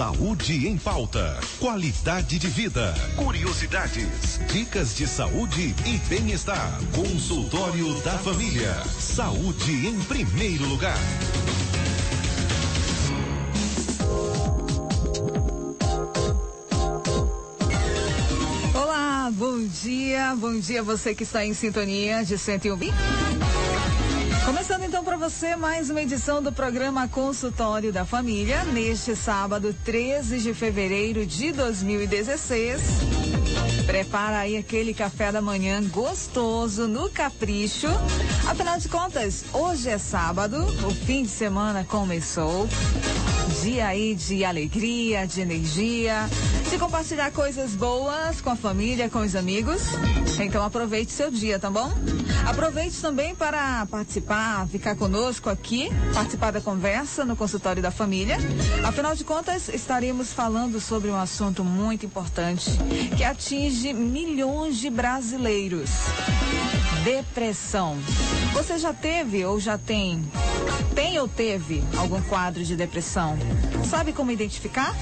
Saúde em pauta. Qualidade de vida. Curiosidades. Dicas de saúde e bem-estar. Consultório da família. Saúde em primeiro lugar. Olá, bom dia. Bom dia você que está em sintonia de 101. Começando então para você mais uma edição do programa Consultório da Família, neste sábado, 13 de fevereiro de 2016. Prepara aí aquele café da manhã gostoso no capricho. Afinal de contas, hoje é sábado, o fim de semana começou. Dia aí de alegria, de energia, de compartilhar coisas boas com a família, com os amigos. Então aproveite seu dia, tá bom? Aproveite também para participar, ficar conosco aqui, participar da conversa no consultório da família. Afinal de contas, estaremos falando sobre um assunto muito importante que atinge milhões de brasileiros. Depressão. Você já teve ou já tem? Tem ou teve algum quadro de depressão? Sabe como identificar?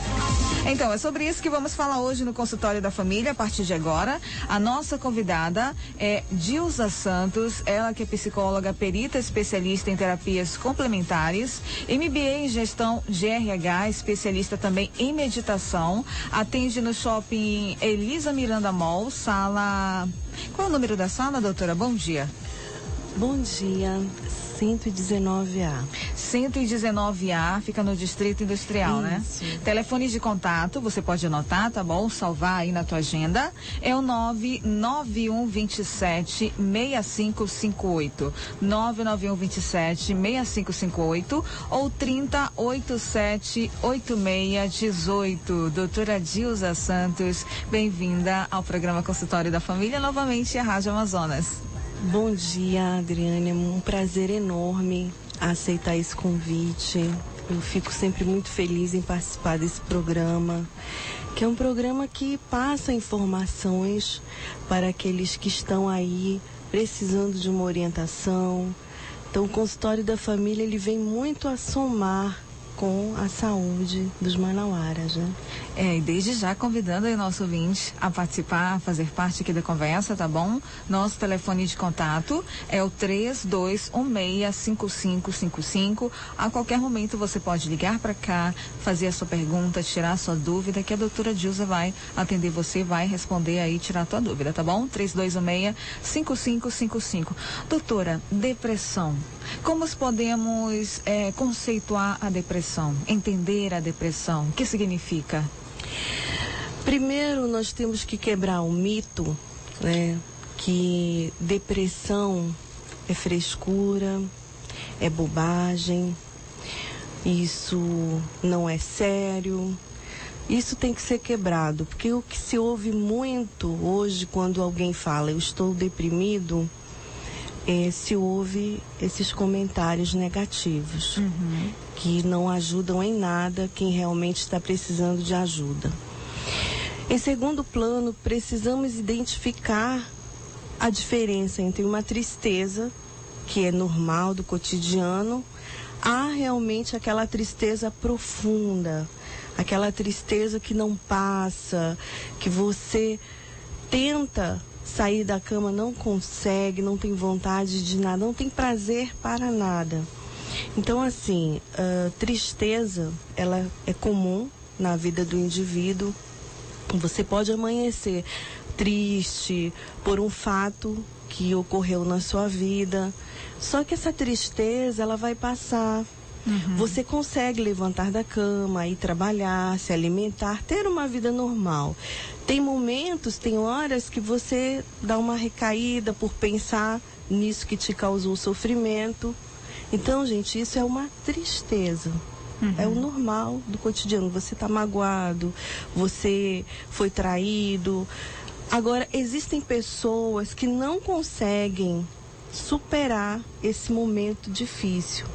Então, é sobre isso que vamos falar hoje no consultório da família, a partir de agora. A nossa convidada é Dilza Santos, ela que é psicóloga, perita especialista em terapias complementares, MBA em gestão de RH, especialista também em meditação, atende no shopping Elisa Miranda Mall, sala. Qual é o número da sala, doutora? Bom dia. Bom dia. 119A. 119A fica no Distrito Industrial, né? Isso. né? Telefone de contato, você pode anotar, tá bom? Salvar aí na tua agenda. É o 99127 6558. 99127 6558 ou 3087 8618. Doutora Dilza Santos, bem-vinda ao programa Consultório da Família, novamente a Rádio Amazonas. Bom dia, Adriane. É um prazer enorme aceitar esse convite. Eu fico sempre muito feliz em participar desse programa, que é um programa que passa informações para aqueles que estão aí precisando de uma orientação. Então, o consultório da família ele vem muito a somar com a saúde dos manauaras, né? É, e desde já convidando aí o nosso ouvinte a participar, a fazer parte aqui da conversa, tá bom? Nosso telefone de contato é o 32165555. A qualquer momento você pode ligar para cá, fazer a sua pergunta, tirar a sua dúvida, que a doutora Dilza vai atender você, vai responder aí, tirar a tua dúvida, tá bom? 32165555. Doutora, depressão. Como podemos é, conceituar a depressão, entender a depressão? O que significa? Primeiro, nós temos que quebrar o mito, né, que depressão é frescura, é bobagem, isso não é sério. Isso tem que ser quebrado, porque o que se ouve muito hoje quando alguém fala eu estou deprimido, se ouve esses comentários negativos, uhum. que não ajudam em nada quem realmente está precisando de ajuda. Em segundo plano, precisamos identificar a diferença entre uma tristeza, que é normal do cotidiano, há realmente aquela tristeza profunda, aquela tristeza que não passa, que você tenta sair da cama não consegue, não tem vontade de nada, não tem prazer para nada. Então, assim, uh, tristeza, ela é comum na vida do indivíduo. Você pode amanhecer triste por um fato que ocorreu na sua vida. Só que essa tristeza, ela vai passar. Uhum. Você consegue levantar da cama, ir trabalhar, se alimentar, ter uma vida normal. Tem momentos, tem horas que você dá uma recaída por pensar nisso que te causou sofrimento. Então, gente, isso é uma tristeza. Uhum. É o normal do cotidiano. Você está magoado, você foi traído. Agora, existem pessoas que não conseguem superar esse momento difícil.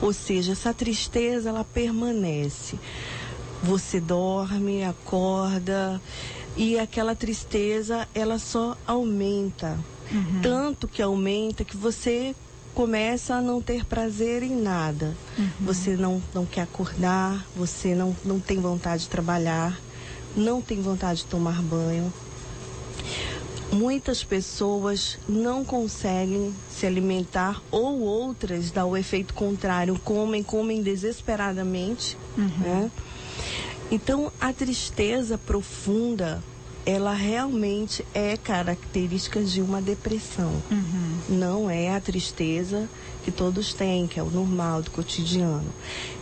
Ou seja, essa tristeza ela permanece. Você dorme, acorda e aquela tristeza ela só aumenta. Uhum. Tanto que aumenta que você começa a não ter prazer em nada. Uhum. Você não, não quer acordar, você não, não tem vontade de trabalhar, não tem vontade de tomar banho. Muitas pessoas não conseguem se alimentar ou outras dá o efeito contrário, comem, comem desesperadamente. Uhum. Né? Então a tristeza profunda ela realmente é característica de uma depressão. Uhum. Não é a tristeza que todos têm, que é o normal do cotidiano.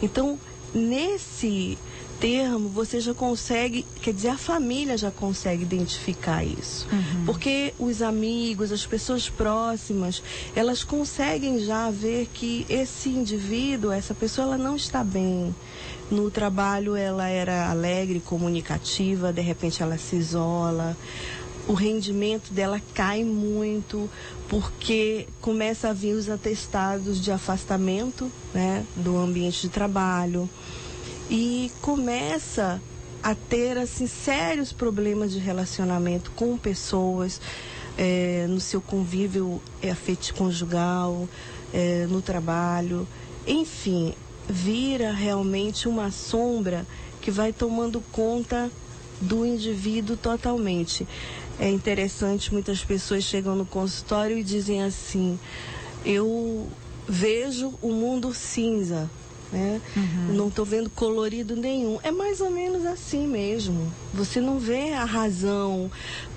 Então, nesse termo, você já consegue, quer dizer, a família já consegue identificar isso. Uhum. Porque os amigos, as pessoas próximas, elas conseguem já ver que esse indivíduo, essa pessoa, ela não está bem. No trabalho ela era alegre, comunicativa, de repente ela se isola. O rendimento dela cai muito porque começa a vir os atestados de afastamento né, do ambiente de trabalho e começa a ter assim sérios problemas de relacionamento com pessoas é, no seu convívio afetivo conjugal, é, no trabalho, enfim, vira realmente uma sombra que vai tomando conta do indivíduo totalmente. É interessante, muitas pessoas chegam no consultório e dizem assim: eu vejo o mundo cinza, né? Uhum. Não estou vendo colorido nenhum. É mais ou menos assim mesmo. Você não vê a razão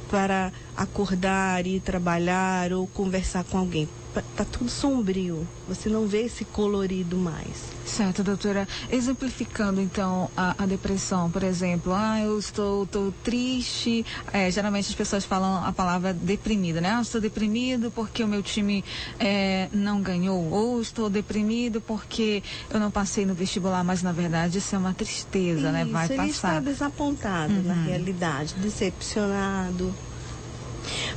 para acordar e trabalhar ou conversar com alguém tá tudo sombrio. Você não vê esse colorido mais. Certo, doutora. Exemplificando então a, a depressão, por exemplo, ah, eu estou, estou triste. É, geralmente as pessoas falam a palavra deprimida, né? Ah, estou deprimido porque o meu time é, não ganhou, ou estou deprimido porque eu não passei no vestibular, mas na verdade isso é uma tristeza, isso, né? Vai ele passar. está desapontado uhum. na realidade, decepcionado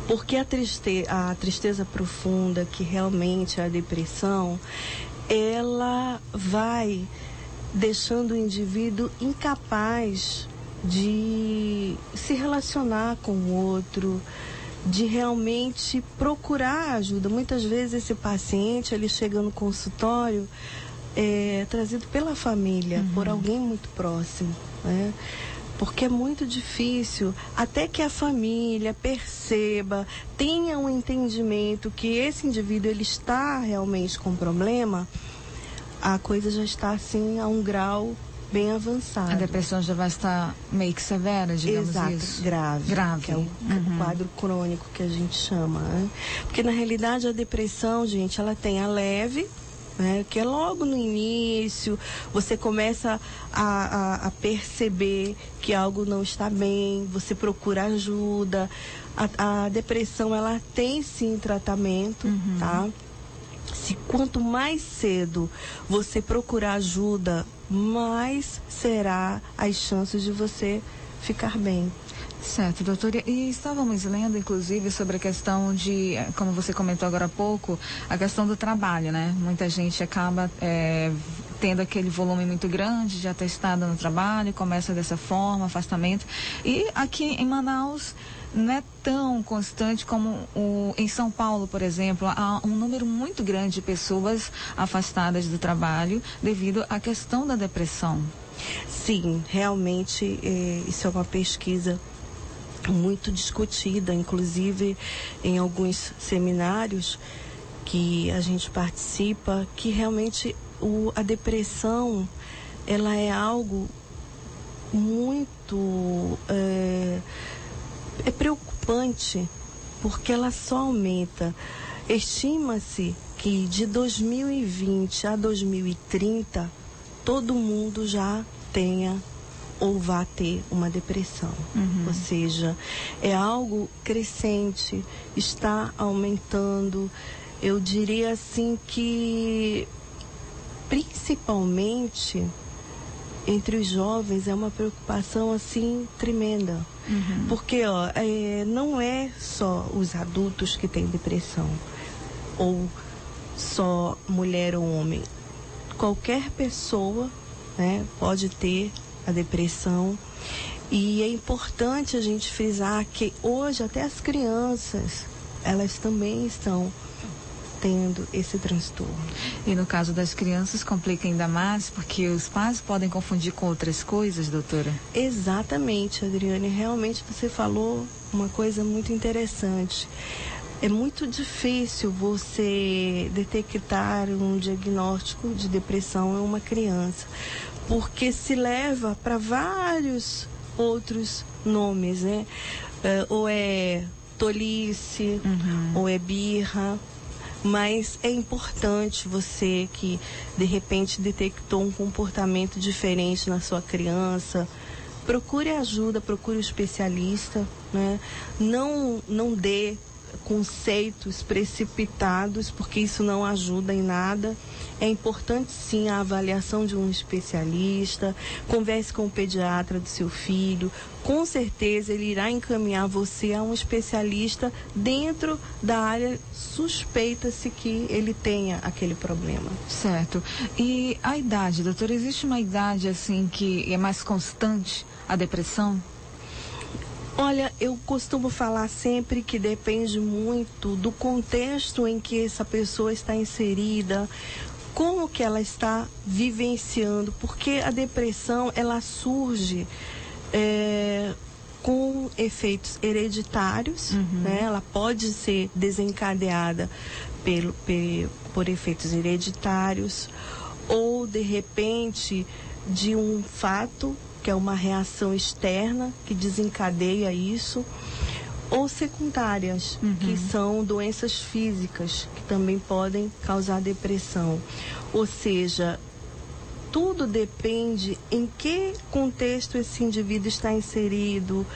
porque a, triste, a tristeza profunda, que realmente é a depressão, ela vai deixando o indivíduo incapaz de se relacionar com o outro, de realmente procurar ajuda. Muitas vezes esse paciente, ele chega no consultório, é trazido pela família, uhum. por alguém muito próximo, né? Porque é muito difícil até que a família perceba, tenha um entendimento que esse indivíduo ele está realmente com problema, a coisa já está assim a um grau bem avançado. A depressão já vai estar meio que severa, digamos Exato, isso. grave. Grave. Que é o, uhum. quadro crônico que a gente chama. Né? Porque na realidade a depressão, gente, ela tem a leve, né? Que é logo no início, você começa a, a, a, perceber que algo não está bem, você procura ajuda. A, a depressão, ela tem sim tratamento, uhum. tá? Se quanto mais cedo você procurar ajuda, mais será as chances de você ficar bem. Certo, doutora. E estávamos lendo, inclusive, sobre a questão de, como você comentou agora há pouco, a questão do trabalho, né? Muita gente acaba é, tendo aquele volume muito grande de atestado no trabalho, começa dessa forma, afastamento. E aqui em Manaus não é tão constante como o, em São Paulo, por exemplo, há um número muito grande de pessoas afastadas do trabalho devido à questão da depressão. Sim, realmente é, isso é uma pesquisa muito discutida, inclusive em alguns seminários que a gente participa, que realmente o, a depressão ela é algo muito é, é preocupante porque ela só aumenta. Estima-se que de 2020 a 2030 todo mundo já tenha ou vá ter uma depressão. Uhum. Ou seja, é algo crescente, está aumentando. Eu diria assim que principalmente entre os jovens é uma preocupação assim tremenda. Uhum. Porque ó, é, não é só os adultos que têm depressão, ou só mulher ou homem. Qualquer pessoa né, pode ter a depressão. E é importante a gente frisar que hoje até as crianças, elas também estão tendo esse transtorno. E no caso das crianças complica ainda mais porque os pais podem confundir com outras coisas, doutora? Exatamente, Adriane. Realmente você falou uma coisa muito interessante. É muito difícil você detectar um diagnóstico de depressão em uma criança, porque se leva para vários outros nomes, né? É, ou é tolice, uhum. ou é birra, mas é importante você que de repente detectou um comportamento diferente na sua criança, procure ajuda, procure um especialista, né? Não não dê conceitos precipitados, porque isso não ajuda em nada. É importante sim a avaliação de um especialista. Converse com o pediatra do seu filho. Com certeza ele irá encaminhar você a um especialista dentro da área suspeita-se que ele tenha aquele problema. Certo. E a idade, doutora, existe uma idade assim que é mais constante a depressão? Olha, eu costumo falar sempre que depende muito do contexto em que essa pessoa está inserida, como que ela está vivenciando, porque a depressão ela surge é, com efeitos hereditários, uhum. né? Ela pode ser desencadeada pelo, por, por efeitos hereditários ou de repente de um fato que é uma reação externa que desencadeia isso, ou secundárias, uhum. que são doenças físicas que também podem causar depressão. Ou seja, tudo depende em que contexto esse indivíduo está inserido,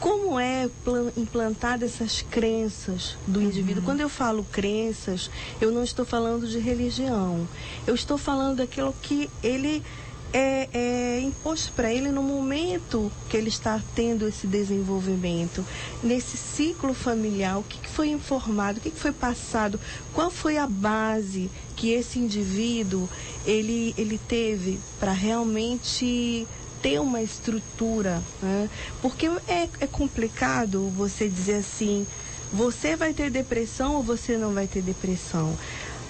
como é implantada essas crenças do indivíduo. Uhum. Quando eu falo crenças, eu não estou falando de religião. Eu estou falando daquilo que ele é, é imposto para ele no momento que ele está tendo esse desenvolvimento, nesse ciclo familiar, o que, que foi informado, o que, que foi passado, qual foi a base que esse indivíduo ele, ele teve para realmente ter uma estrutura, né? porque é, é complicado você dizer assim, você vai ter depressão ou você não vai ter depressão.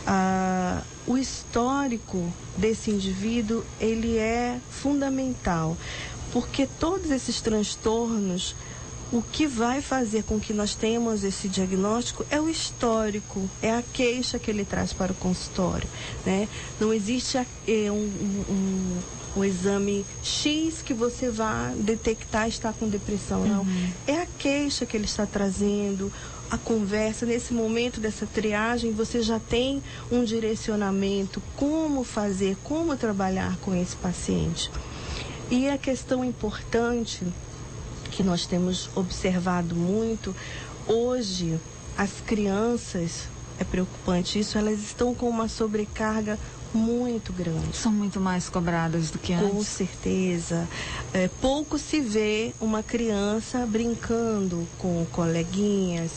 Ah, o histórico desse indivíduo ele é fundamental, porque todos esses transtornos, o que vai fazer com que nós tenhamos esse diagnóstico é o histórico, é a queixa que ele traz para o consultório, né? Não existe é, um, um, um exame X que você vá detectar estar com depressão, não. Uhum. É a queixa que ele está trazendo, a conversa, nesse momento dessa triagem, você já tem um direcionamento como fazer, como trabalhar com esse paciente. E a questão importante que nós temos observado muito, hoje as crianças, é preocupante isso, elas estão com uma sobrecarga muito grande. São muito mais cobradas do que antes. Com certeza. É, pouco se vê uma criança brincando com coleguinhas.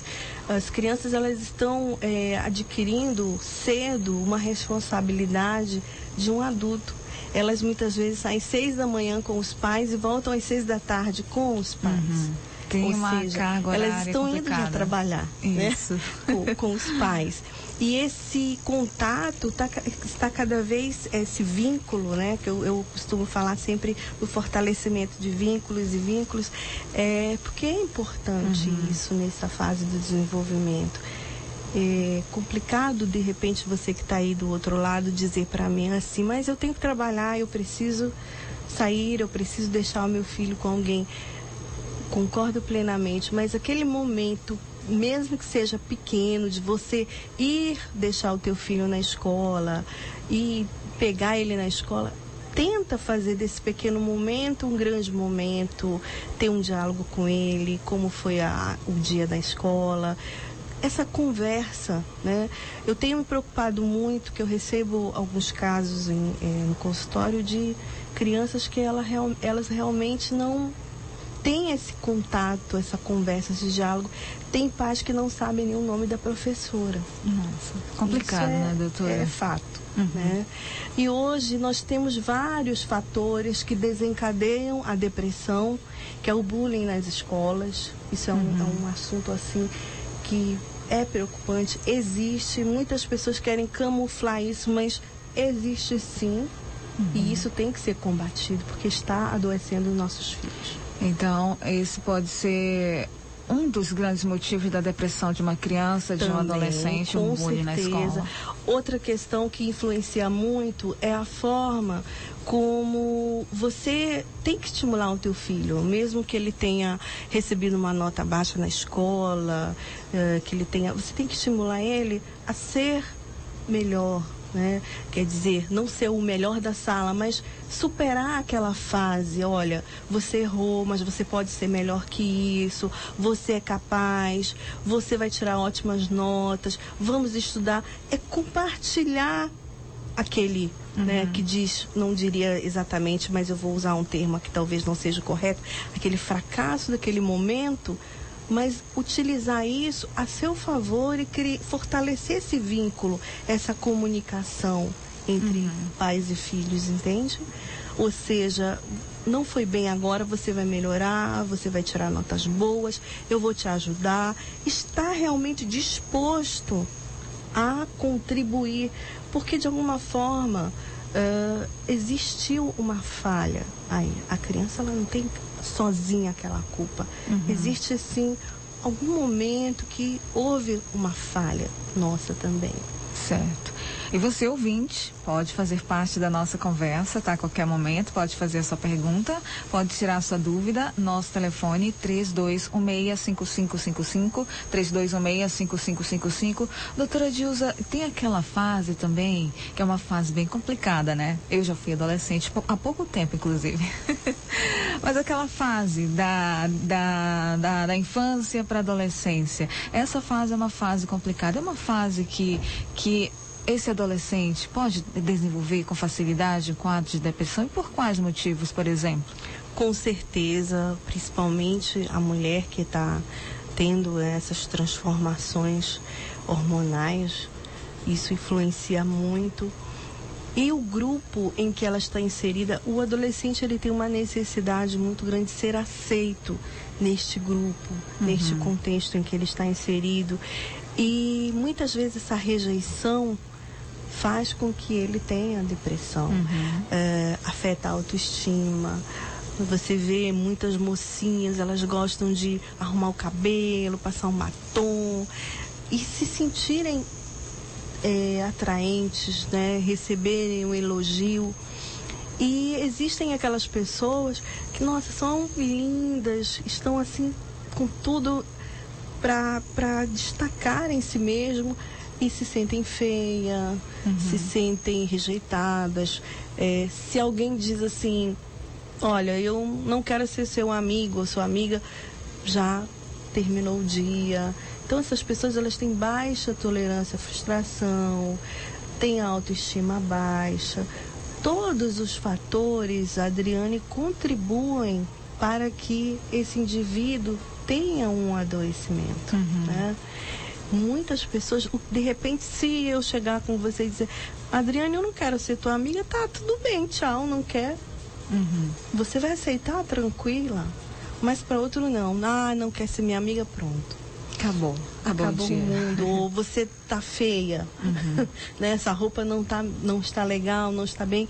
As crianças elas estão é, adquirindo cedo uma responsabilidade de um adulto. Elas muitas vezes saem seis da manhã com os pais e voltam às seis da tarde com os pais. Uhum. Tem Ou uma seja, carga elas estão complicada. indo já trabalhar né? com, com os pais. E esse contato tá, está cada vez, esse vínculo, né, que eu, eu, costumo falar sempre do fortalecimento de vínculos e vínculos, é, porque é importante uhum. isso nessa fase do desenvolvimento. É complicado, de repente, você que está aí do outro lado dizer para mim assim, mas eu tenho que trabalhar, eu preciso sair, eu preciso deixar o meu filho com alguém. Concordo plenamente, mas aquele momento mesmo que seja pequeno, de você ir deixar o teu filho na escola e pegar ele na escola, tenta fazer desse pequeno momento um grande momento, ter um diálogo com ele, como foi a, o dia da escola, essa conversa, né? Eu tenho me preocupado muito que eu recebo alguns casos em, é, no consultório de crianças que ela, elas realmente não têm esse contato, essa conversa, esse diálogo tem pais que não sabem nem o nome da professora. Nossa, complicado, é, né, doutora? É fato. Uhum. Né? E hoje nós temos vários fatores que desencadeiam a depressão, que é o bullying nas escolas. Isso é um, uhum. é um assunto assim que é preocupante, existe, muitas pessoas querem camuflar isso, mas existe sim. Uhum. E isso tem que ser combatido, porque está adoecendo nossos filhos. Então, esse pode ser um dos grandes motivos da depressão de uma criança, de Também, um adolescente, um bullying certeza. na escola. Outra questão que influencia muito é a forma como você tem que estimular o teu filho, mesmo que ele tenha recebido uma nota baixa na escola, uh, que ele tenha, você tem que estimular ele a ser melhor, né? Quer dizer, não ser o melhor da sala, mas superar aquela fase. Olha, você errou, mas você pode ser melhor que isso. Você é capaz. Você vai tirar ótimas notas. Vamos estudar. É compartilhar aquele né, uhum. né, que diz, não diria exatamente, mas eu vou usar um termo que talvez não seja correto, aquele fracasso daquele momento, mas utilizar isso a seu favor e criar, fortalecer esse vínculo, essa comunicação entre uhum. pais e filhos, entende? Ou seja, não foi bem agora, você vai melhorar, você vai tirar notas boas, eu vou te ajudar. Está realmente disposto a contribuir porque de alguma forma uh, existiu uma falha aí. A criança ela não tem sozinha aquela culpa. Uhum. Existe sim algum momento que houve uma falha nossa também. Certo. E você, ouvinte, pode fazer parte da nossa conversa, tá? A qualquer momento, pode fazer a sua pergunta, pode tirar a sua dúvida. Nosso telefone 3216-5555, 3216-5555. Doutora Dilza, tem aquela fase também, que é uma fase bem complicada, né? Eu já fui adolescente há pouco tempo, inclusive. Mas aquela fase da, da, da, da infância para adolescência, essa fase é uma fase complicada, é uma fase que, que esse adolescente pode desenvolver com facilidade um quadro de depressão e por quais motivos, por exemplo? Com certeza, principalmente a mulher que está tendo essas transformações hormonais, isso influencia muito. E o grupo em que ela está inserida, o adolescente ele tem uma necessidade muito grande de ser aceito neste grupo, uhum. neste contexto em que ele está inserido. E muitas vezes essa rejeição faz com que ele tenha depressão, uhum. é, afeta a autoestima. Você vê muitas mocinhas, elas gostam de arrumar o cabelo, passar um batom e se sentirem é, atraentes, né? receberem um elogio. E existem aquelas pessoas que, nossa, são lindas, estão assim com tudo para destacar em si mesmo e se sentem feia, uhum. se sentem rejeitadas. É, se alguém diz assim, olha, eu não quero ser seu amigo ou sua amiga, já terminou o dia. Então essas pessoas elas têm baixa tolerância à frustração, têm autoestima baixa. Todos os fatores, Adriane, contribuem para que esse indivíduo tenha um adoecimento. Uhum. Né? Muitas pessoas, de repente, se eu chegar com você e dizer, Adriane, eu não quero ser tua amiga, tá, tudo bem, tchau, não quer. Uhum. Você vai aceitar tranquila, mas para outro não. Ah, não quer ser minha amiga, pronto. Acabou. Acabou, Acabou o mundo. Ou você tá feia. Uhum. né? Essa roupa não, tá, não está legal, não está bem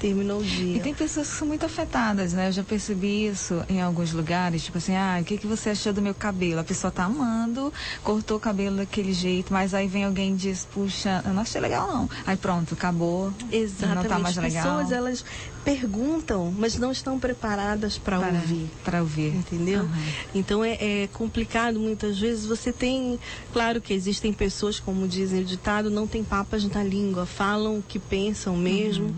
terminou o dia. E tem pessoas que são muito afetadas, né? Eu já percebi isso em alguns lugares, tipo assim, ah, o que, que você achou do meu cabelo? A pessoa tá amando, cortou o cabelo daquele jeito, mas aí vem alguém e diz, puxa, eu não achei legal não. Aí pronto, acabou. Exatamente. Não tá mais legal. As pessoas, elas perguntam, mas não estão preparadas para ouvir. Para ouvir. Entendeu? Uhum. Então é, é, complicado muitas vezes. Você tem, claro que existem pessoas, como dizem o ditado, não tem papas na língua, falam o que pensam mesmo. Uhum.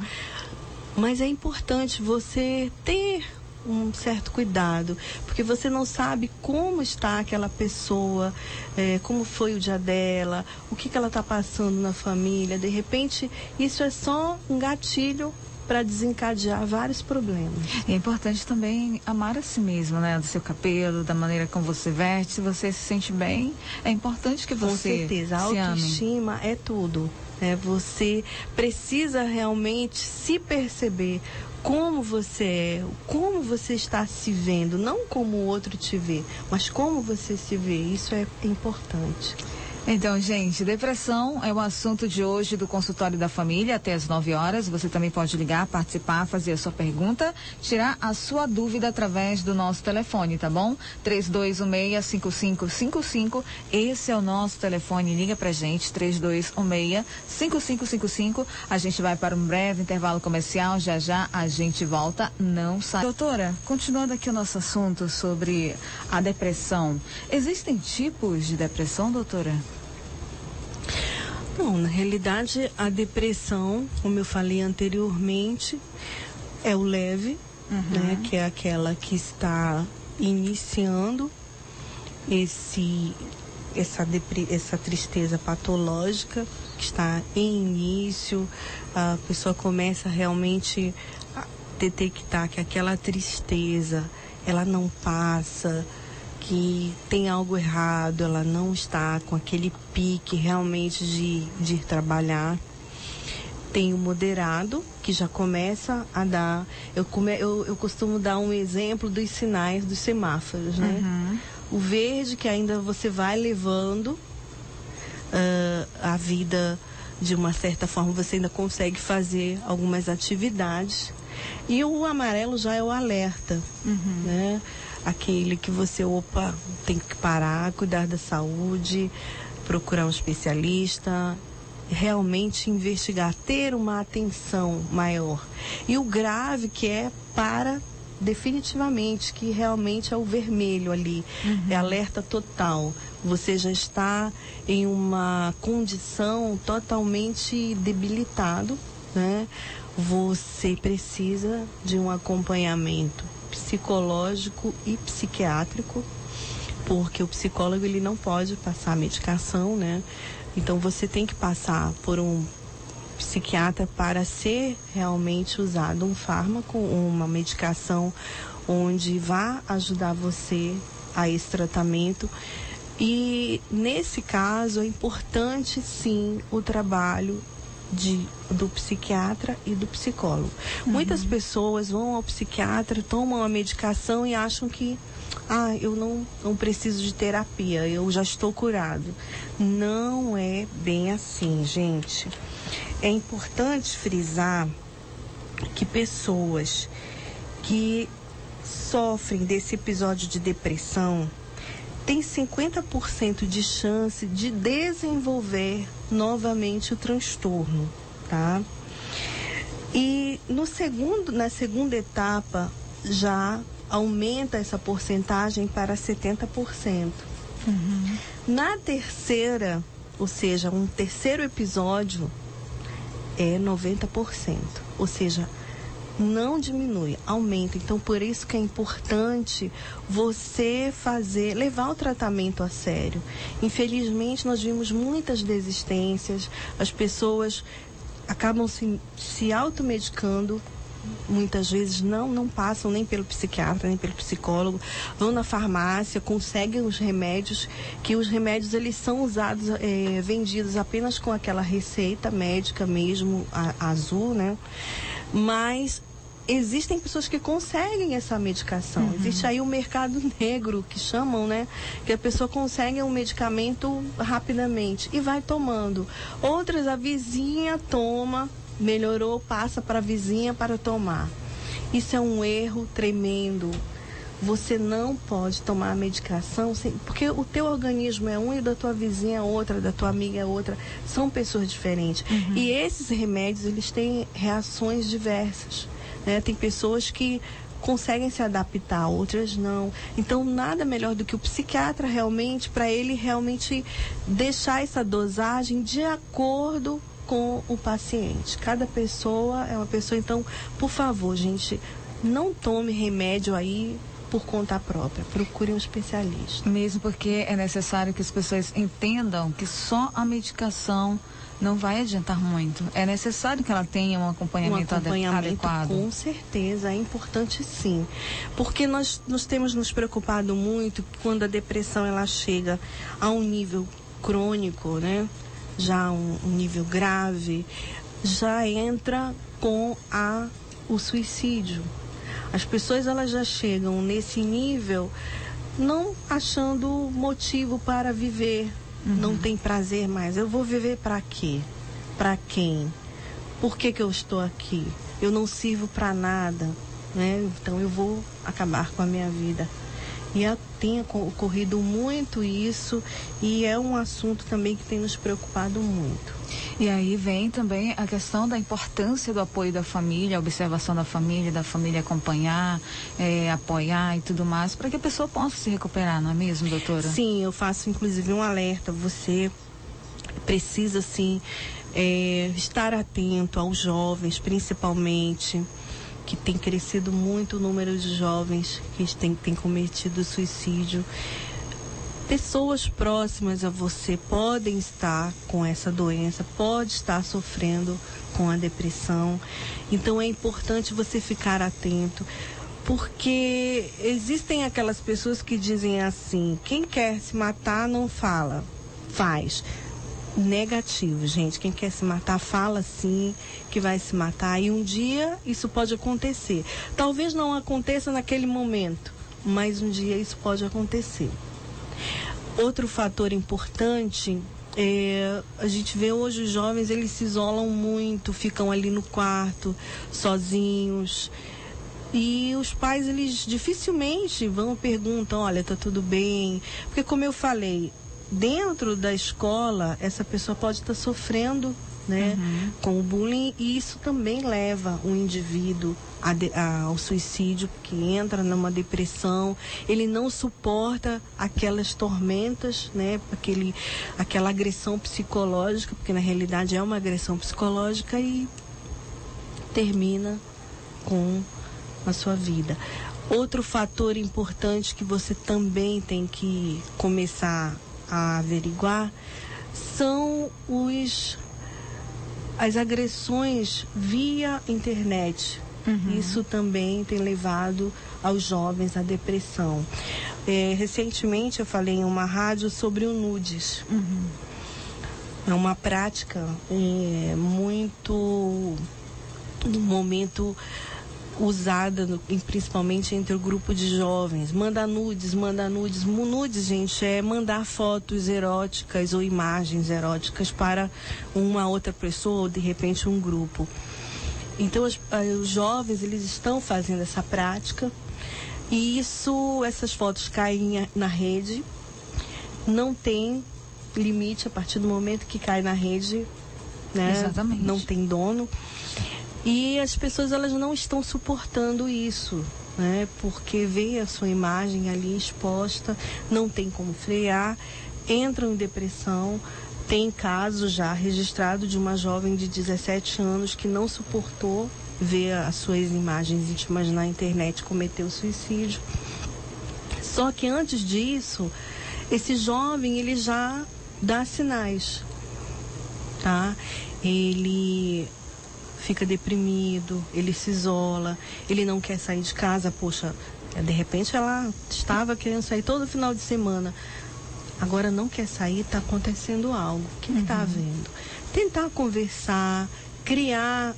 Mas é importante você ter um certo cuidado, porque você não sabe como está aquela pessoa, é, como foi o dia dela, o que, que ela está passando na família. De repente, isso é só um gatilho para desencadear vários problemas. É importante também amar a si mesmo, né? Do seu cabelo, da maneira como você veste. Se você se sente bem, é importante que você. Com certeza, a autoestima ame. é tudo. Né? Você precisa realmente se perceber como você é, como você está se vendo, não como o outro te vê, mas como você se vê. Isso é importante. Então, gente, depressão é o assunto de hoje do consultório da família até as 9 horas. Você também pode ligar, participar, fazer a sua pergunta, tirar a sua dúvida através do nosso telefone, tá bom? 3216-5555. Esse é o nosso telefone. Liga pra gente, 3216-5555. A gente vai para um breve intervalo comercial. Já já a gente volta. Não sai. Doutora, continuando aqui o nosso assunto sobre a depressão. Existem tipos de depressão, doutora? Não, na realidade, a depressão, como eu falei anteriormente, é o leve, uhum. né, que é aquela que está iniciando esse essa, essa tristeza patológica que está em início, a pessoa começa realmente a detectar que aquela tristeza ela não passa, que tem algo errado, ela não está com aquele pique realmente de, de ir trabalhar. Tem o moderado, que já começa a dar. Eu, come, eu, eu costumo dar um exemplo dos sinais dos semáforos, né? Uhum. O verde, que ainda você vai levando uh, a vida de uma certa forma, você ainda consegue fazer algumas atividades. E o amarelo já é o alerta, uhum. né? Aquele que você, opa, tem que parar, cuidar da saúde, procurar um especialista, realmente investigar, ter uma atenção maior. E o grave que é para definitivamente que realmente é o vermelho ali, uhum. é alerta total. Você já está em uma condição totalmente debilitado, né? Você precisa de um acompanhamento psicológico e psiquiátrico, porque o psicólogo ele não pode passar medicação, né? Então você tem que passar por um psiquiatra para ser realmente usado um fármaco, uma medicação onde vá ajudar você a esse tratamento. E nesse caso é importante sim o trabalho de, do psiquiatra e do psicólogo. Uhum. Muitas pessoas vão ao psiquiatra, tomam a medicação e acham que ah, eu não, não preciso de terapia, eu já estou curado. Não é bem assim, gente. É importante frisar que pessoas que sofrem desse episódio de depressão têm 50% de chance de desenvolver novamente o transtorno, tá? E no segundo, na segunda etapa já aumenta essa porcentagem para 70%. Uhum. Na terceira, ou seja, um terceiro episódio é 90%, ou seja, não diminui, aumenta. Então, por isso que é importante você fazer, levar o tratamento a sério. Infelizmente, nós vimos muitas desistências, as pessoas acabam se, se automedicando muitas vezes não não passam nem pelo psiquiatra nem pelo psicólogo vão na farmácia conseguem os remédios que os remédios eles são usados é, vendidos apenas com aquela receita médica mesmo a, azul né mas existem pessoas que conseguem essa medicação. Uhum. Existe aí o um mercado negro que chamam, né? Que a pessoa consegue um medicamento rapidamente e vai tomando. Outras a vizinha toma, melhorou, passa para a vizinha para tomar. Isso é um erro tremendo. Você não pode tomar a medicação sem, porque o teu organismo é um e da tua vizinha é outra, da tua amiga é outra. São pessoas diferentes. Uhum. E esses remédios, eles têm reações diversas. Né? Tem pessoas que conseguem se adaptar, outras não. Então, nada melhor do que o psiquiatra realmente, para ele realmente deixar essa dosagem de acordo com o paciente. Cada pessoa é uma pessoa, então, por favor, gente, não tome remédio aí por conta própria. Procure um especialista. Mesmo porque é necessário que as pessoas entendam que só a medicação não vai adiantar muito. É necessário que ela tenha um acompanhamento, um acompanhamento adequado. Com certeza, é importante sim. Porque nós, nós temos nos preocupado muito quando a depressão ela chega a um nível crônico, né? Já um, um nível grave, já entra com a, o suicídio. As pessoas elas já chegam nesse nível não achando motivo para viver, uhum. não tem prazer mais. Eu vou viver para quê? Para quem? Por que, que eu estou aqui? Eu não sirvo para nada, né? Então eu vou acabar com a minha vida. E tem ocorrido muito isso e é um assunto também que tem nos preocupado muito. E aí vem também a questão da importância do apoio da família, a observação da família, da família acompanhar, é, apoiar e tudo mais, para que a pessoa possa se recuperar, não é mesmo, doutora? Sim, eu faço inclusive um alerta. Você precisa, sim, é, estar atento aos jovens, principalmente que tem crescido muito o número de jovens que têm, têm cometido suicídio. Pessoas próximas a você podem estar com essa doença, pode estar sofrendo com a depressão. Então é importante você ficar atento, porque existem aquelas pessoas que dizem assim: quem quer se matar não fala, faz negativo, gente. Quem quer se matar, fala sim que vai se matar. E um dia isso pode acontecer. Talvez não aconteça naquele momento, mas um dia isso pode acontecer. Outro fator importante é, a gente vê hoje os jovens eles se isolam muito, ficam ali no quarto, sozinhos. E os pais, eles dificilmente vão perguntam, olha, tá tudo bem. Porque como eu falei, dentro da escola, essa pessoa pode estar sofrendo né, uhum. com o bullying e isso também leva o indivíduo a de, a, ao suicídio, que entra numa depressão, ele não suporta aquelas tormentas, né, aquele, aquela agressão psicológica, porque na realidade é uma agressão psicológica e termina com a sua vida. Outro fator importante que você também tem que começar a averiguar são os as agressões via internet. Uhum. Isso também tem levado aos jovens à depressão. É, recentemente eu falei em uma rádio sobre o nudes. Uhum. É uma prática é, muito no momento usada no, principalmente entre o grupo de jovens. Manda nudes, manda nudes. Nudes, gente, é mandar fotos eróticas ou imagens eróticas para uma outra pessoa ou de repente um grupo. Então os, eh, os jovens eles estão fazendo essa prática e isso, essas fotos caem na rede, não tem limite a partir do momento que cai na rede, né? Exatamente. Não tem dono. E as pessoas elas não estão suportando isso, né? Porque vê a sua imagem ali exposta, não tem como frear, entram em depressão. Tem caso já registrado de uma jovem de 17 anos que não suportou ver as suas imagens íntimas na internet cometeu suicídio. Só que antes disso, esse jovem ele já dá sinais, tá? Ele fica deprimido, ele se isola, ele não quer sair de casa, poxa, de repente ela estava querendo sair todo final de semana. Agora não quer sair, está acontecendo algo. O que está uhum. havendo? Tentar conversar, criar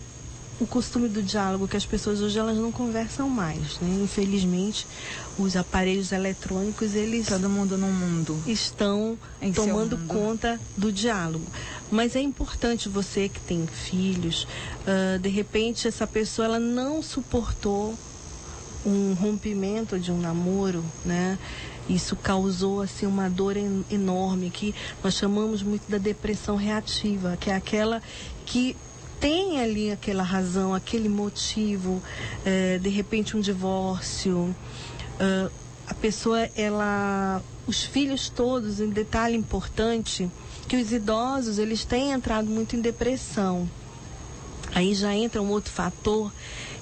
o costume do diálogo que as pessoas hoje elas não conversam mais, né? Infelizmente, os aparelhos eletrônicos eles todo mundo no mundo estão em tomando conta do diálogo. Mas é importante você que tem filhos, uh, de repente essa pessoa ela não suportou um rompimento de um namoro, né? Isso causou assim uma dor en enorme que nós chamamos muito da depressão reativa, que é aquela que tem ali aquela razão, aquele motivo, é, de repente um divórcio, uh, a pessoa, ela, os filhos todos, um detalhe importante, que os idosos, eles têm entrado muito em depressão. Aí já entra um outro fator,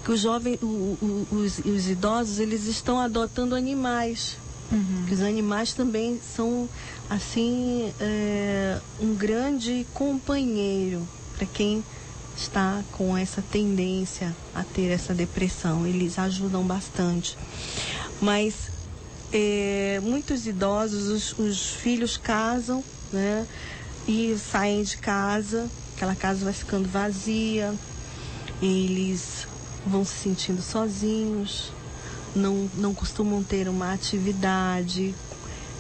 que os jovens, os, os idosos, eles estão adotando animais. Uhum. Que os animais também são, assim, é, um grande companheiro para quem está com essa tendência a ter essa depressão. Eles ajudam bastante. Mas é, muitos idosos, os, os, filhos casam, né? E saem de casa, aquela casa vai ficando vazia, eles vão se sentindo sozinhos, não, não costumam ter uma atividade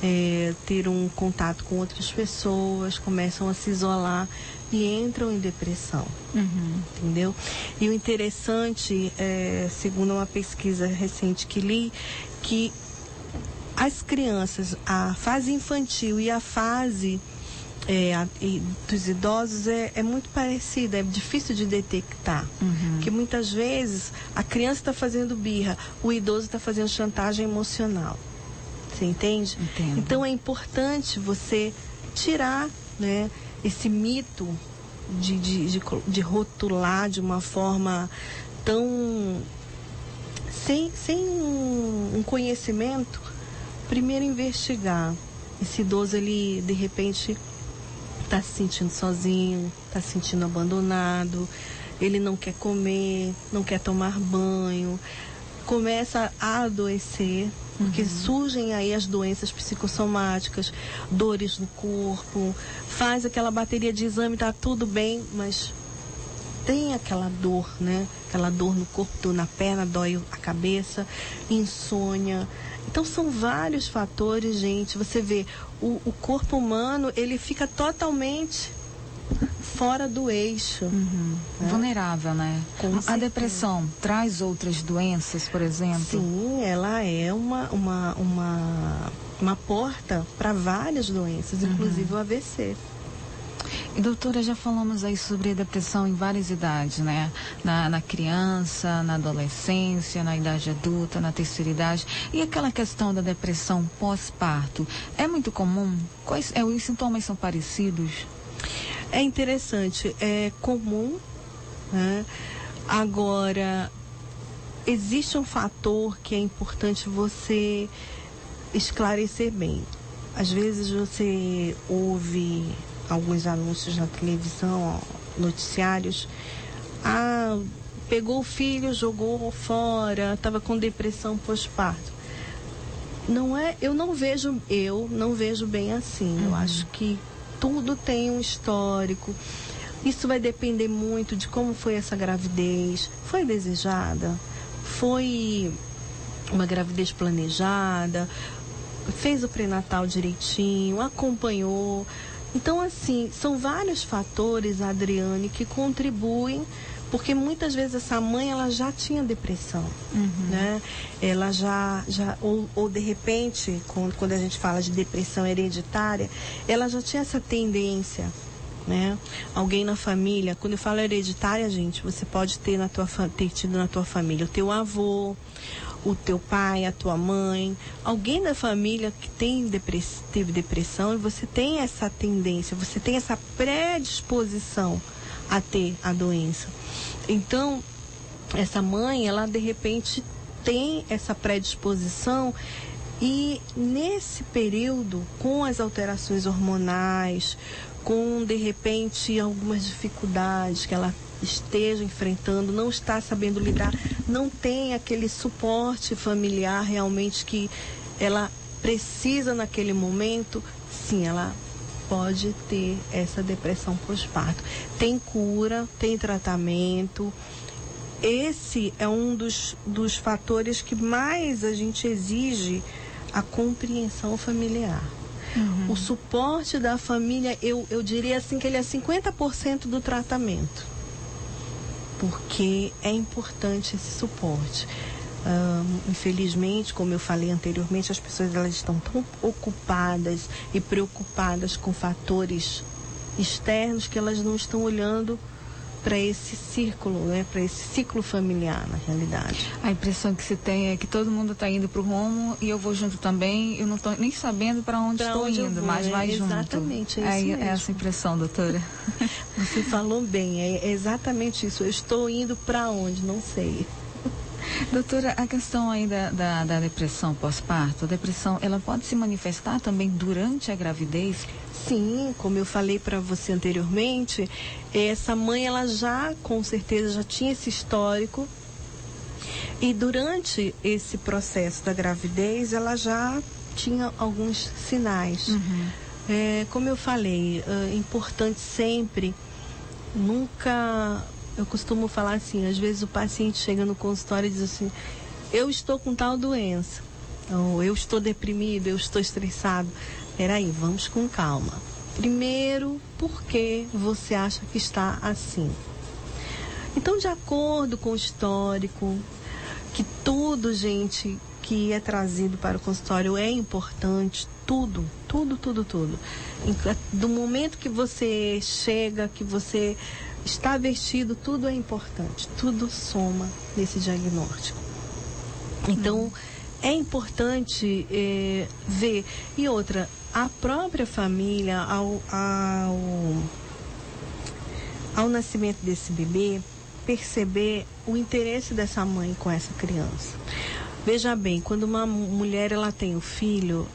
é, ter um contato com outras pessoas, começam a se isolar e entram em depressão. Uhum. Entendeu? E o interessante, é, segundo uma pesquisa recente que li, que as crianças, a fase infantil e a fase é, a, dos idosos é, é, muito parecida, é difícil de detectar. Uhum. Porque muitas vezes a criança está fazendo birra, o idoso está fazendo chantagem emocional. Você entende? Entendo. Então é importante você tirar né, esse mito de, de, de, de rotular de uma forma tão. sem, sem um conhecimento. Primeiro investigar. Esse idoso, ele de repente está se sentindo sozinho, está se sentindo abandonado, ele não quer comer, não quer tomar banho, começa a adoecer, porque uhum. surgem aí as doenças psicossomáticas, dores no corpo, faz aquela bateria de exame, tá tudo bem, mas tem aquela dor, né? Aquela dor no corpo, dor na perna, dói a cabeça, insônia. Então são vários fatores, gente. Você vê, o, o corpo humano, ele fica totalmente fora do eixo. Uhum. Né? Vulnerável, né? Com a depressão traz outras doenças, por exemplo? Sim, ela é uma, uma, uma, uma porta para várias doenças, uhum. inclusive o AVC. E doutora, já falamos aí sobre depressão em várias idades, né? Na, na, criança, na adolescência, na idade adulta, na terceira idade. E aquela questão da depressão pós-parto, é muito comum? Quais é, os sintomas são parecidos? É interessante, é comum, né? Agora, existe um fator que é importante você esclarecer bem. Às vezes você ouve alguns anúncios na televisão, noticiários. Ah, pegou o filho, jogou fora, estava com depressão pós-parto. Não é, eu não vejo, eu não vejo bem assim. Uhum. Eu acho que tudo tem um histórico. Isso vai depender muito de como foi essa gravidez. Foi desejada? Foi uma gravidez planejada? Fez o pré-natal direitinho? Acompanhou? Então, assim, são vários fatores, Adriane, que contribuem, porque muitas vezes essa mãe ela já tinha depressão, uhum. né? Ela já, já ou, ou de repente, quando, quando a gente fala de depressão hereditária, ela já tinha essa tendência, né? Alguém na família, quando eu falo hereditária, gente, você pode ter na tua ter tido na tua família o teu avô, o teu pai, a tua mãe, alguém da família que tem depress teve depressão e você tem essa tendência, você tem essa predisposição a ter a doença. Então, essa mãe, ela de repente tem essa predisposição e nesse período, com as alterações hormonais, com de repente algumas dificuldades que ela esteja enfrentando, não está sabendo lidar, não tem aquele suporte familiar realmente que ela precisa naquele momento, sim, ela pode ter essa depressão pós-parto. Tem cura, tem tratamento. Esse é um dos, dos fatores que mais a gente exige a compreensão familiar. Uhum. O suporte da família, eu, eu diria assim que ele é 50% do tratamento porque é importante esse suporte. Infelizmente, como eu falei anteriormente, as pessoas elas estão tão ocupadas e preocupadas com fatores externos que elas não estão olhando para esse círculo, né, para esse ciclo familiar, na realidade. A impressão que se tem é que todo mundo está indo para o rumo e eu vou junto também. Eu não estou nem sabendo para onde estou indo, vou, mas vai é, junto. Exatamente, é, isso é, é essa impressão, doutora. Você falou bem, é exatamente isso. Eu estou indo para onde? Não sei. Doutora, a questão aí da, da, da depressão pós-parto, a depressão, ela pode se manifestar também durante a gravidez? Sim, como eu falei para você anteriormente, essa mãe ela já com certeza já tinha esse histórico e durante esse processo da gravidez ela já tinha alguns sinais. Uhum. É, como eu falei, é importante sempre nunca eu costumo falar assim, às vezes o paciente chega no consultório e diz assim, eu estou com tal doença. Ou eu estou deprimido, eu estou estressado. Peraí, vamos com calma. Primeiro, por que você acha que está assim? Então, de acordo com o histórico, que tudo, gente, que é trazido para o consultório é importante, tudo, tudo, tudo, tudo. Do momento que você chega, que você está vestido, tudo é importante, tudo soma nesse diagnóstico. Então, é importante é, ver. E outra, a própria família, ao, ao, ao nascimento desse bebê, perceber o interesse dessa mãe com essa criança. Veja bem, quando uma mulher ela tem o um filho,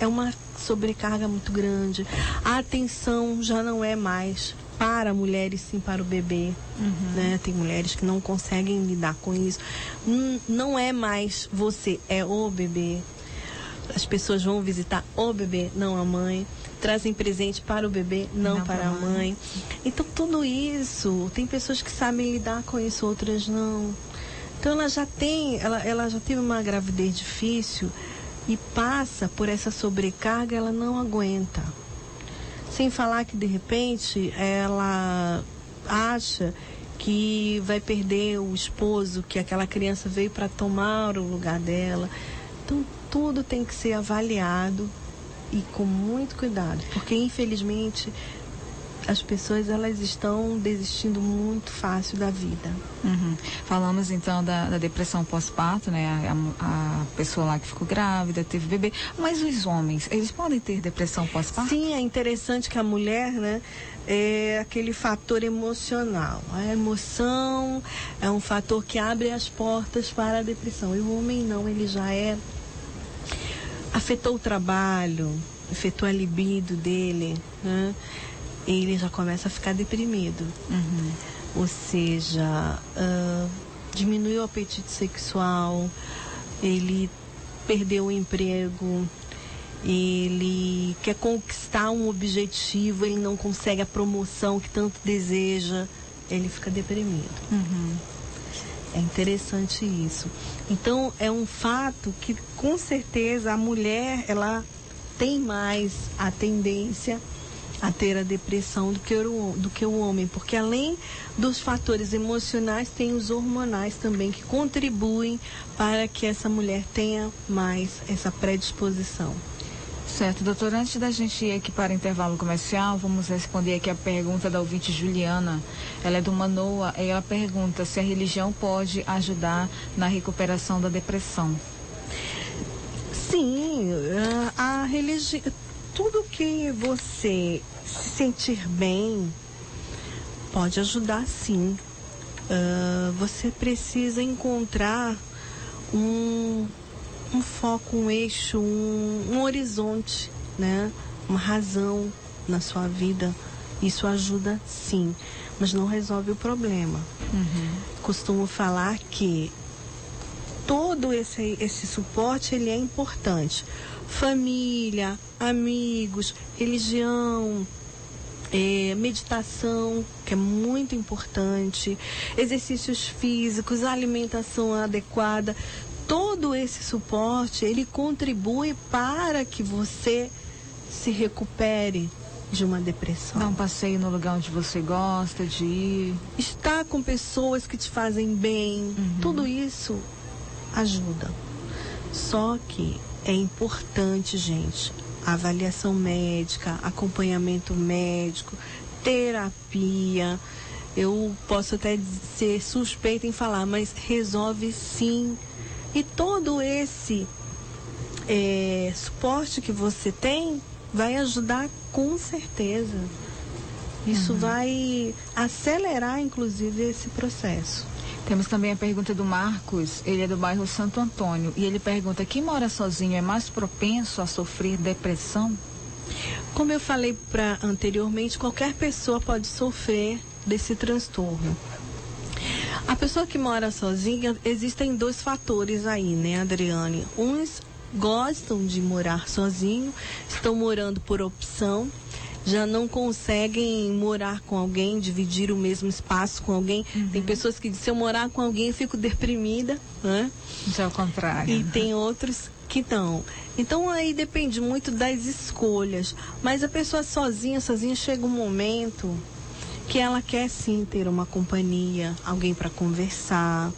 é uma sobrecarga muito grande. A atenção já não é mais para a mulher e sim para o bebê. Uhum. Né? Tem mulheres que não conseguem lidar com isso. Não é mais você, é o bebê. As pessoas vão visitar o bebê, não a mãe. Trazem presente para o bebê, não, não para a mãe. mãe. Então, tudo isso, tem pessoas que sabem lidar com isso, outras não. Então, ela já tem, ela, ela já teve uma gravidez difícil e passa por essa sobrecarga, ela não aguenta. Sem falar que de repente ela acha que vai perder o esposo, que aquela criança veio para tomar o lugar dela. Então tudo tem que ser avaliado e com muito cuidado, porque infelizmente as pessoas elas estão desistindo muito fácil da vida. Uhum. Falamos então da, da depressão pós-parto, né? A, a, pessoa lá que ficou grávida, teve bebê. Mas os homens, eles podem ter depressão pós-parto? Sim, é interessante que a mulher, né? É aquele fator emocional. A emoção é um fator que abre as portas para a depressão. E o homem não, ele já é. afetou o trabalho, afetou a libido dele, né? Ele já começa a ficar deprimido. Uhum. Ou seja, uh, diminuiu o apetite sexual, ele perdeu o emprego, ele quer conquistar um objetivo, ele não consegue a promoção que tanto deseja, ele fica deprimido. Uhum. É interessante isso. Então é um fato que com certeza a mulher ela tem mais a tendência a ter a depressão do que, o, do que o homem, porque além dos fatores emocionais, tem os hormonais também que contribuem para que essa mulher tenha mais essa predisposição. Certo, doutor, antes da gente ir aqui para o intervalo comercial, vamos responder aqui a pergunta da ouvinte Juliana. Ela é do Manoa e ela pergunta se a religião pode ajudar na recuperação da depressão. Sim, a religião tudo que você se sentir bem pode ajudar sim. Uh, você precisa encontrar um, um foco, um eixo, um, um horizonte, né? uma razão na sua vida. Isso ajuda sim, mas não resolve o problema. Uhum. Costumo falar que todo esse, esse suporte ele é importante família, amigos, religião, é, meditação, que é muito importante, exercícios físicos, alimentação adequada, todo esse suporte ele contribui para que você se recupere de uma depressão. Dar um passeio no lugar onde você gosta de ir. Estar com pessoas que te fazem bem, uhum. tudo isso ajuda. Só que é importante, gente, avaliação médica, acompanhamento médico, terapia. Eu posso até ser suspeita em falar, mas resolve sim. E todo esse é, suporte que você tem vai ajudar com certeza. Isso uhum. vai acelerar, inclusive, esse processo. Temos também a pergunta do Marcos, ele é do bairro Santo Antônio, e ele pergunta: quem mora sozinho é mais propenso a sofrer depressão? Como eu falei pra, anteriormente, qualquer pessoa pode sofrer desse transtorno. A pessoa que mora sozinha, existem dois fatores aí, né, Adriane? Uns gostam de morar sozinho, estão morando por opção, já não conseguem morar com alguém, dividir o mesmo espaço com alguém. Uhum. Tem pessoas que dizem, se eu morar com alguém, eu fico deprimida, né? Já é o contrário. E tem outros que não. Então aí depende muito das escolhas. Mas a pessoa sozinha, sozinha chega um momento que ela quer sim ter uma companhia, alguém para conversar.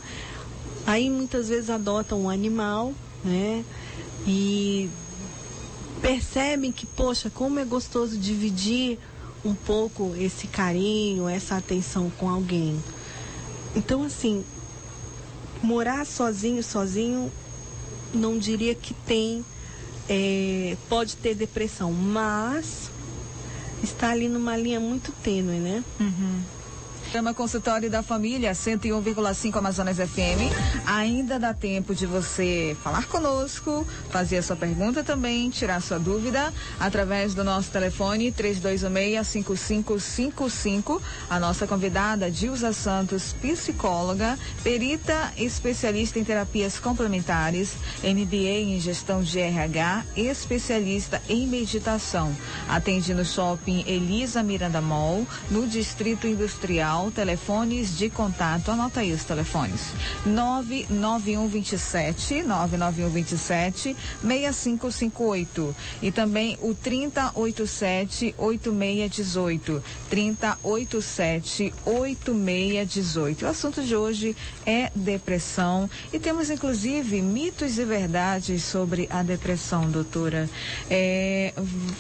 Aí muitas vezes adota um animal, né? E percebem que, poxa, como é gostoso dividir um pouco esse carinho, essa atenção com alguém. Então, assim, morar sozinho, sozinho, não diria que tem, é, pode ter depressão, mas está ali numa linha muito tênue, né? Uhum. Chama Consultório da Família 101,5 Amazonas FM. Ainda dá tempo de você falar conosco, fazer a sua pergunta também, tirar sua dúvida através do nosso telefone 3216-5555. A nossa convidada, Dilza Santos, psicóloga, perita especialista em terapias complementares, MBA em gestão de RH, especialista em meditação. Atende no shopping Elisa Miranda Mall, no Distrito Industrial telefones de contato, anota aí os telefones. 99127 99127 6558 e também o 3087 8618 3087 8618. O assunto de hoje é depressão e temos inclusive mitos e verdades sobre a depressão, doutora. É,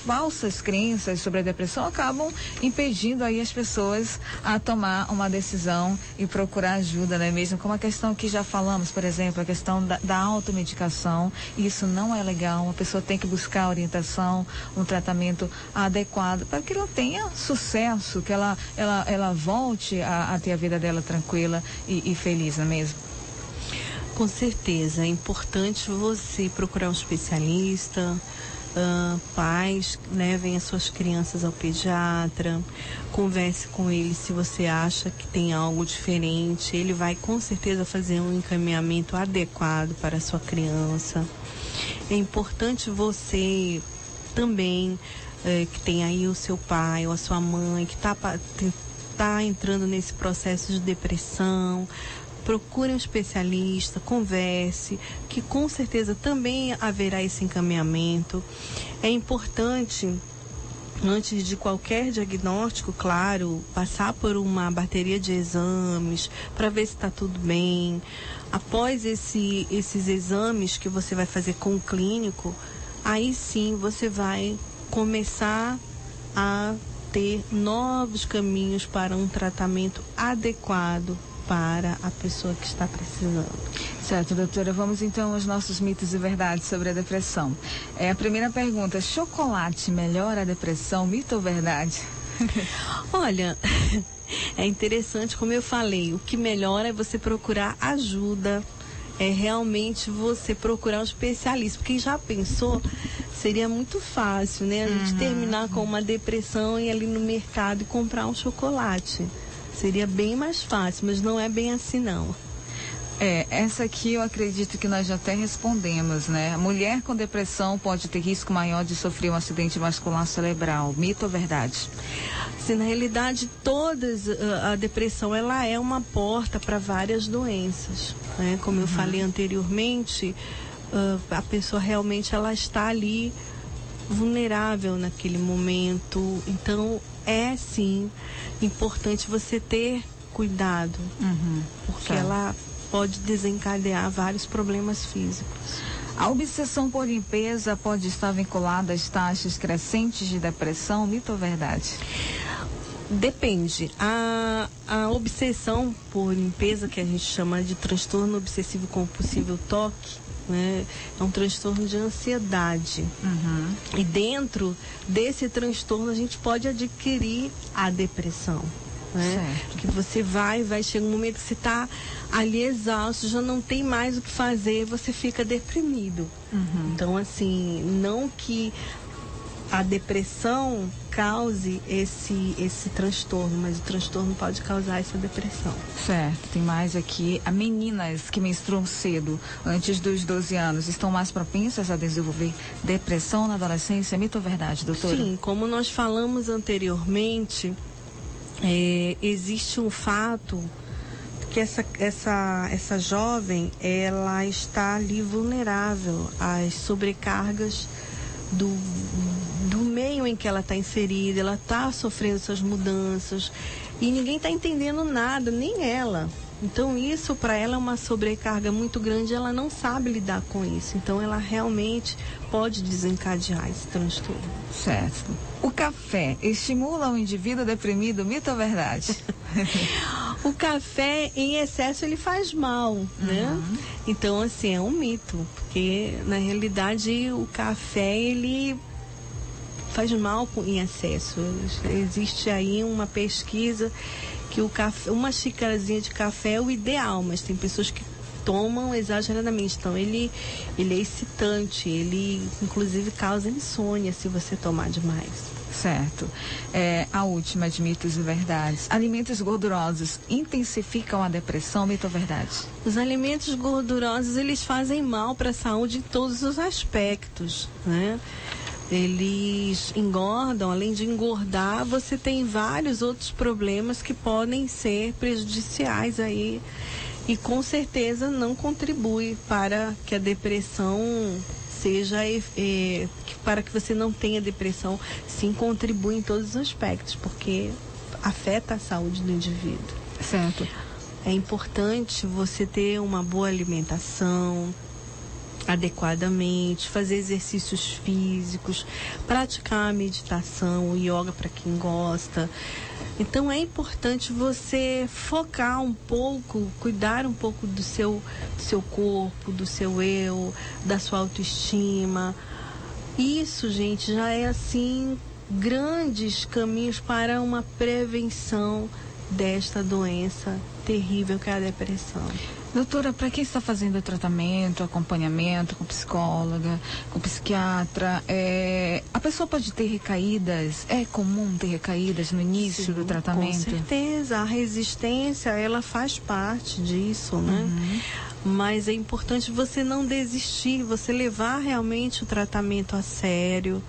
falsas crenças sobre a depressão acabam impedindo aí as pessoas a tomar tomar uma decisão e procurar ajuda, não é mesmo? Como a questão que já falamos, por exemplo, a questão da, da automedicação, isso não é legal. A pessoa tem que buscar orientação, um tratamento adequado para que ela tenha sucesso, que ela, ela, ela volte a, a ter a vida dela tranquila e, e feliz, não é mesmo? Com certeza, é importante você procurar um especialista, Uh, pais levem as suas crianças ao pediatra, converse com ele se você acha que tem algo diferente. Ele vai com certeza fazer um encaminhamento adequado para a sua criança. É importante você também, eh, que tem aí o seu pai ou a sua mãe, que está tá entrando nesse processo de depressão, procure um especialista, converse, que com certeza também haverá esse encaminhamento. É importante antes de qualquer diagnóstico, claro, passar por uma bateria de exames para ver se está tudo bem. Após esse, esses exames que você vai fazer com o clínico, aí sim você vai começar a ter novos caminhos para um tratamento adequado para a pessoa que está precisando. Certo, doutora. Vamos então aos nossos mitos e verdades sobre a depressão. É a primeira pergunta: chocolate melhora a depressão? Mito ou verdade? Olha, é interessante, como eu falei, o que melhora é você procurar ajuda, é realmente você procurar um especialista. Porque já pensou, seria muito fácil, né? A gente uhum. terminar com uma depressão e ir ali no mercado e comprar um chocolate. Seria bem mais fácil, mas não é bem assim não. É, essa aqui eu acredito que nós já até respondemos, né? A mulher com depressão pode ter risco maior de sofrer um acidente vascular cerebral. Mito ou verdade? Sim, na realidade, todas a depressão ela é uma porta para várias doenças, né? Como eu uhum. falei anteriormente, a pessoa realmente ela está ali vulnerável naquele momento. Então, é sim importante você ter cuidado, uhum, porque ela pode desencadear vários problemas físicos. A obsessão por limpeza pode estar vinculada às taxas crescentes de depressão, mito ou verdade? Depende. A, a obsessão por limpeza, que a gente chama de transtorno obsessivo compulsivo toque, né? É um transtorno de ansiedade. Uhum. E dentro desse transtorno a gente pode adquirir a depressão. Né? Que você vai, vai chegar um momento que você está ali exausto, já não tem mais o que fazer, você fica deprimido. Uhum. Então, assim, não que a depressão cause esse, esse transtorno, mas o transtorno pode causar essa depressão. Certo, tem mais aqui. As meninas que menstruam cedo, antes dos 12 anos, estão mais propensas a desenvolver depressão na adolescência? Mito ou verdade, doutora? Sim, como nós falamos anteriormente, é, existe um fato que essa, essa, essa jovem ela está ali vulnerável às sobrecargas do meio em que ela está inserida, ela está sofrendo essas mudanças e ninguém está entendendo nada, nem ela. Então isso para ela é uma sobrecarga muito grande, ela não sabe lidar com isso. Então ela realmente pode desencadear esse transtorno. Certo. O café estimula o indivíduo deprimido, mito ou verdade? o café em excesso ele faz mal, né? Uhum. Então assim é um mito, porque na realidade o café ele faz mal em excesso. Existe aí uma pesquisa que o café, uma xícarazinha de café é o ideal, mas tem pessoas que tomam exageradamente. Então ele, ele é excitante, ele inclusive causa insônia se você tomar demais. Certo. É, a última de mitos e verdades. Alimentos gordurosos intensificam a depressão, mito ou verdade? Os alimentos gordurosos, eles fazem mal para a saúde em todos os aspectos, né? Eles engordam, além de engordar, você tem vários outros problemas que podem ser prejudiciais aí e com certeza não contribui para que a depressão seja é, para que você não tenha depressão, sim contribui em todos os aspectos, porque afeta a saúde do indivíduo. Certo. É importante você ter uma boa alimentação, adequadamente, fazer exercícios físicos, praticar a meditação, o yoga para quem gosta. Então é importante você focar um pouco, cuidar um pouco do seu, do seu corpo, do seu eu, da sua autoestima. Isso, gente, já é assim grandes caminhos para uma prevenção desta doença terrível que é a depressão. Doutora, para quem está fazendo tratamento, acompanhamento com psicóloga, com psiquiatra, é, a pessoa pode ter recaídas? É comum ter recaídas no início Sim, do tratamento? Com certeza, a resistência ela faz parte disso, né? Uhum. Mas é importante você não desistir, você levar realmente o tratamento a sério.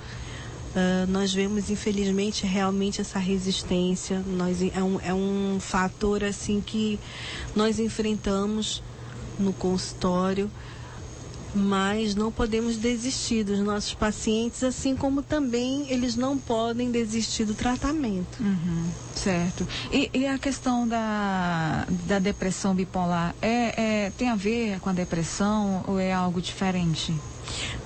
Uh, nós vemos infelizmente realmente essa resistência. Nós é um, é um fator assim que nós enfrentamos no consultório mas não podemos desistir dos nossos pacientes assim como também eles não podem desistir do tratamento. Uhum, certo. E, e, a questão da, da depressão bipolar é, é tem a ver com a depressão ou é algo diferente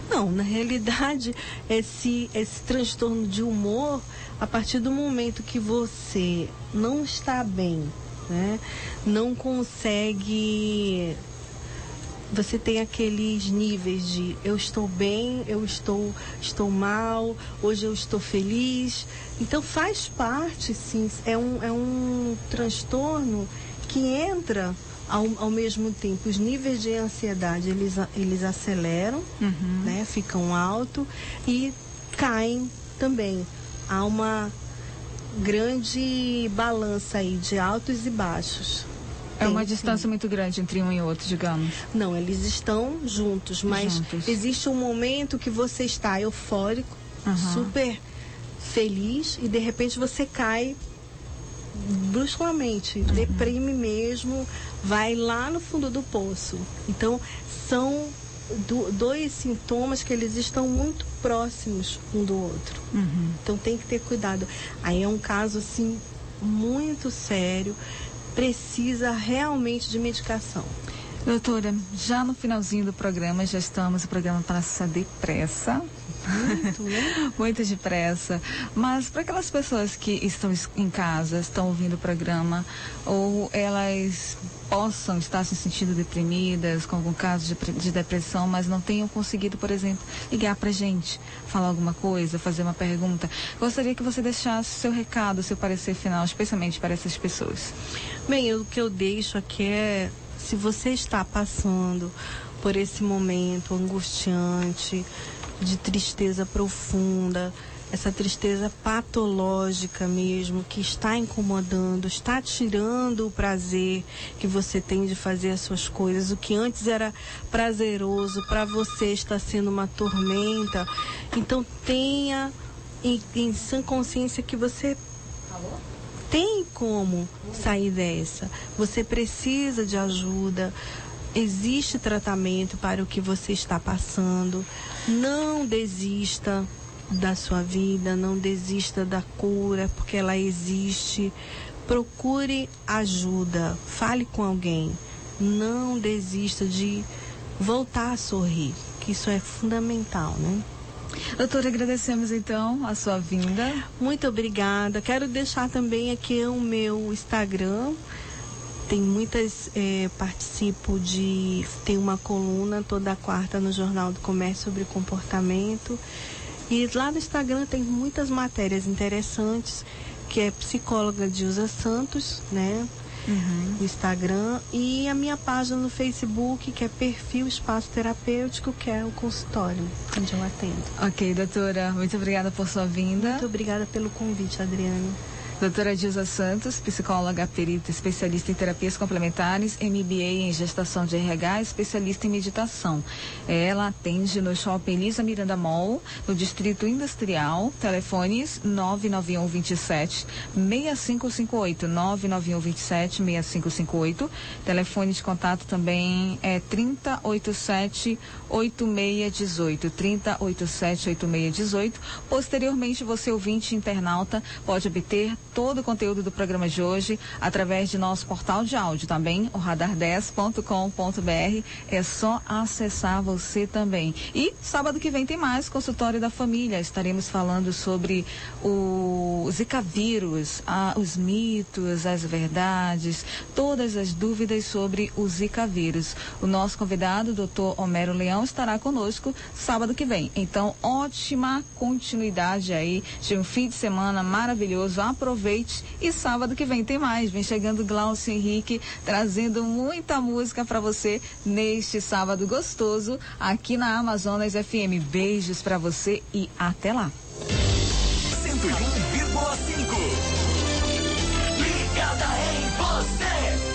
não, na realidade, esse, esse transtorno de humor, a partir do momento que você não está bem, né, não consegue. Você tem aqueles níveis de eu estou bem, eu estou, estou mal, hoje eu estou feliz. Então faz parte, sim, é um, é um transtorno que entra ao, ao mesmo tempo, os níveis de ansiedade eles, eles aceleram, uhum. né, ficam alto e caem também. Há uma grande balança aí de altos e baixos. É uma distância muito grande entre um e outro, digamos. Não, eles estão juntos, mas juntos. existe um momento que você está eufórico, uhum. super feliz e de repente você cai bruscamente, uhum. deprime mesmo, vai lá no fundo do poço. Então, são do, dois sintomas que eles estão muito próximos um do outro. Uhum. Então, tem que ter cuidado. Aí é um caso, assim, muito sério, precisa realmente de medicação. Doutora, já no finalzinho do programa, já estamos, o programa passa depressa. Muito, né? Muito depressa. Mas para aquelas pessoas que estão em casa, estão ouvindo o programa, ou elas possam estar se sentindo deprimidas, com algum caso de, de depressão, mas não tenham conseguido, por exemplo, ligar para gente, falar alguma coisa, fazer uma pergunta, gostaria que você deixasse seu recado, seu parecer final, especialmente para essas pessoas. Bem, o que eu deixo aqui é se você está passando por esse momento angustiante, de tristeza profunda, essa tristeza patológica mesmo, que está incomodando, está tirando o prazer que você tem de fazer as suas coisas. O que antes era prazeroso para você está sendo uma tormenta. Então tenha em, em sã consciência que você tem como sair dessa. Você precisa de ajuda. Existe tratamento para o que você está passando. Não desista da sua vida, não desista da cura, porque ela existe. Procure ajuda, fale com alguém. Não desista de voltar a sorrir, que isso é fundamental, né? Doutora, agradecemos então a sua vinda. Muito obrigada. Quero deixar também aqui o meu Instagram. Tem muitas, é, participo de. Tem uma coluna toda quarta no Jornal do Comércio sobre comportamento. E lá no Instagram tem muitas matérias interessantes, que é psicóloga Dilza Santos, né? Uhum. No Instagram e a minha página no Facebook, que é Perfil Espaço Terapêutico, que é o consultório onde eu atendo. Ok, doutora, muito obrigada por sua vinda. Muito obrigada pelo convite, Adriane. Doutora Dilza Santos, psicóloga, perita, especialista em terapias complementares, MBA em gestação de RH, especialista em meditação. Ela atende no Shopping Elisa Miranda Mall, no Distrito Industrial, telefones 991 27 6558, 991 27 6558. Telefone de contato também é 3087 8618, 3087 8618. Posteriormente, você ouvinte internauta pode obter todo o conteúdo do programa de hoje através de nosso portal de áudio também, o radar10.com.br. É só acessar você também. E sábado que vem tem mais consultório da família. Estaremos falando sobre o Zika vírus, a, os mitos, as verdades, todas as dúvidas sobre o Zika vírus. O nosso convidado, o doutor Homero Leão, estará conosco sábado que vem. Então, ótima continuidade aí de um fim de semana maravilhoso. Aproveite aproveite e sábado que vem tem mais. Vem chegando Glaucio Henrique trazendo muita música para você neste sábado gostoso aqui na Amazonas FM. Beijos para você e até lá. 101,5 Ligada em você.